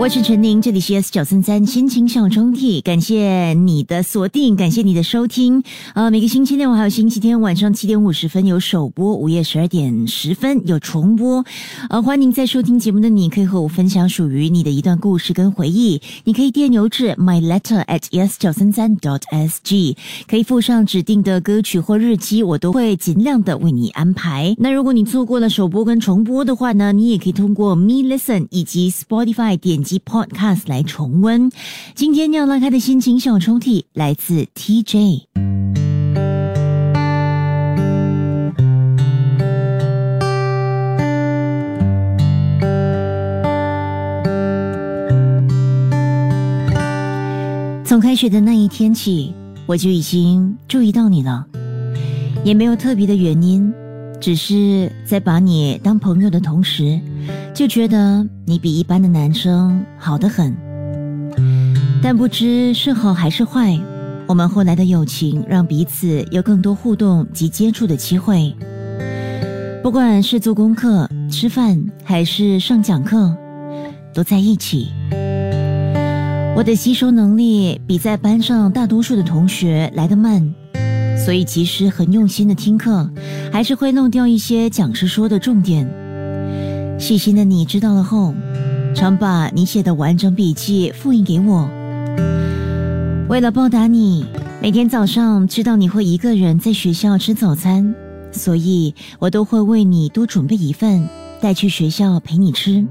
我是陈宁，这里是 S 九三三心情小抽屉，感谢你的锁定，感谢你的收听。呃，每个星期六还有星期天晚上七点五十分有首播，午夜十二点十分有重播。呃，欢迎在收听节目的你，可以和我分享属于你的一段故事跟回忆。你可以电邮至 my letter at s 九三三 dot s g，可以附上指定的歌曲或日期，我都会尽量的为你安排。那如果你错过了首播跟重播的话呢，你也可以通过 Me Listen 以及 Spotify 点。及 Podcast 来重温。今天要拉开的心情小抽屉来自 TJ。从开学的那一天起，我就已经注意到你了，也没有特别的原因。只是在把你当朋友的同时，就觉得你比一般的男生好得很。但不知是好还是坏，我们后来的友情让彼此有更多互动及接触的机会。不管是做功课、吃饭，还是上讲课，都在一起。我的吸收能力比在班上大多数的同学来得慢。所以，即使很用心的听课，还是会弄掉一些讲师说的重点。细心的你知道了后，常把你写的完整笔记复印给我。为了报答你，每天早上知道你会一个人在学校吃早餐，所以我都会为你多准备一份，带去学校陪你吃。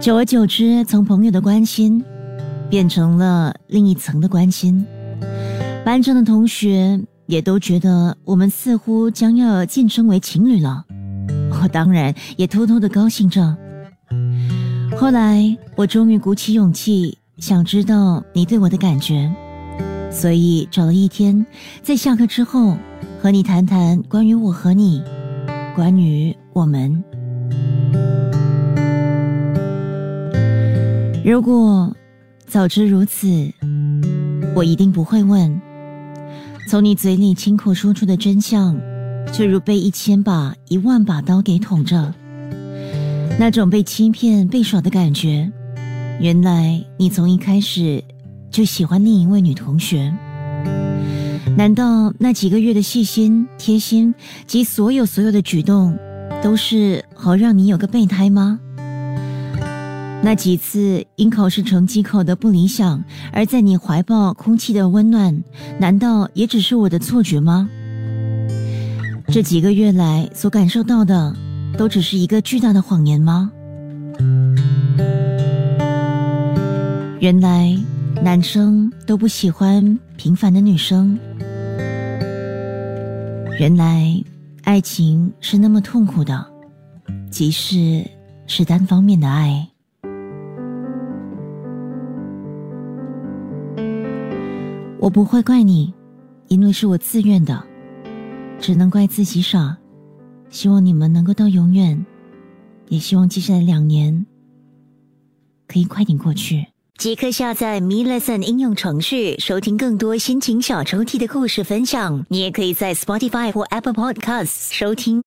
久而久之，从朋友的关心，变成了另一层的关心。班上的同学也都觉得我们似乎将要晋升为情侣了，我当然也偷偷的高兴着。后来我终于鼓起勇气，想知道你对我的感觉，所以找了一天，在下课之后和你谈谈关于我和你，关于我们。如果早知如此，我一定不会问。从你嘴里亲口说出的真相，就如被一千把、一万把刀给捅着，那种被欺骗、被耍的感觉。原来你从一开始就喜欢另一位女同学。难道那几个月的细心、贴心及所有所有的举动，都是好让你有个备胎吗？那几次因考试成绩考得不理想，而在你怀抱空气的温暖，难道也只是我的错觉吗？这几个月来所感受到的，都只是一个巨大的谎言吗？原来男生都不喜欢平凡的女生。原来爱情是那么痛苦的，即使是单方面的爱。我不会怪你，因为是我自愿的，只能怪自己傻。希望你们能够到永远，也希望接下来两年可以快点过去。即刻下载 Me Lesson 应用程序，收听更多心情小抽屉的故事分享。你也可以在 Spotify 或 Apple Podcasts 收听。